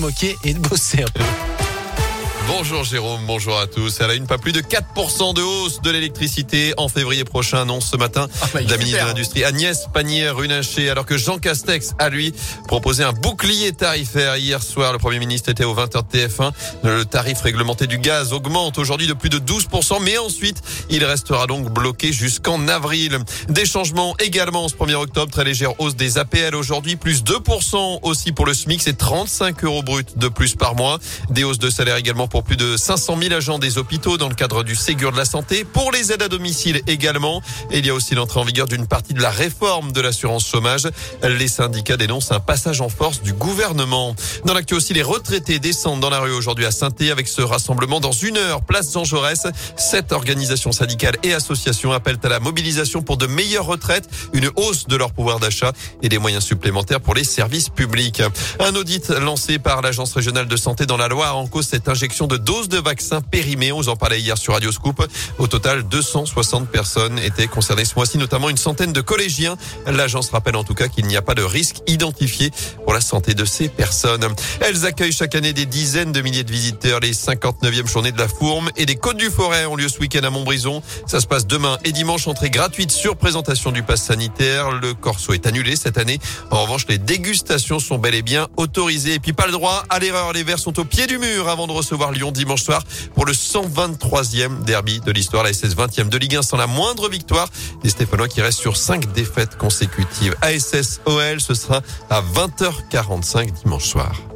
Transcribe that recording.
moquer et de bosser un peu. Bonjour Jérôme, bonjour à tous. Elle a une pas plus de 4% de hausse de l'électricité en février prochain, annonce ce matin Ah bah, la ministre de l'Industrie Agnès Pannier-Runacher, alors que Jean Castex a lui proposé un bouclier tarifaire hier soir. Le Premier ministre était au 20h de TF1. Le tarif réglementé du gaz augmente aujourd'hui de plus de 12%, mais ensuite il restera donc bloqué jusqu'en avril. Des changements également ce 1er octobre, très légère hausse des APL aujourd'hui, plus 2% aussi pour le SMIC, c'est 35 euros bruts de plus par mois. Des hausses de salaire également pour plus de 500 000 agents des hôpitaux dans le cadre du Ségur de la santé. Pour les aides à domicile également. Il y a aussi l'entrée en vigueur d'une partie de la réforme de l'assurance chômage. Les syndicats dénoncent un passage en force du gouvernement. Dans l'actu aussi, les retraités descendent dans la rue aujourd'hui à saint avec ce rassemblement dans une heure, place Jean Jaurès. Sept organisations syndicales et associations appellent à la mobilisation pour de meilleures retraites, une hausse de leur pouvoir d'achat et des moyens supplémentaires pour les services publics. Un audit lancé par l'Agence régionale de santé dans la Loire en cause cette injection de doses de vaccins périmées. On vous en parlait hier sur Radio Scoop. Au total, 260 personnes étaient concernées ce mois-ci, notamment une centaine de collégiens. L'agence rappelle en tout cas qu'il n'y a pas de risque identifié pour la santé de ces personnes. Elles accueillent chaque année des dizaines de milliers de visiteurs. Les 59e journées de la Fourme et des Côtes du Forêt ont lieu ce week-end à Montbrison. Ça se passe demain et dimanche. Entrée gratuite sur présentation du pass sanitaire. Le corso est annulé cette année. En revanche, les dégustations sont bel et bien autorisées. Et puis pas le droit à l'erreur. Les Verts sont au pied du mur avant de recevoir Lyon dimanche soir pour le 123e derby de l'histoire. La SS 20e de Ligue 1 sans la moindre victoire. Les Stéphanois qui restent sur 5 défaites consécutives. ASS OL, ce sera à 20h45 dimanche soir.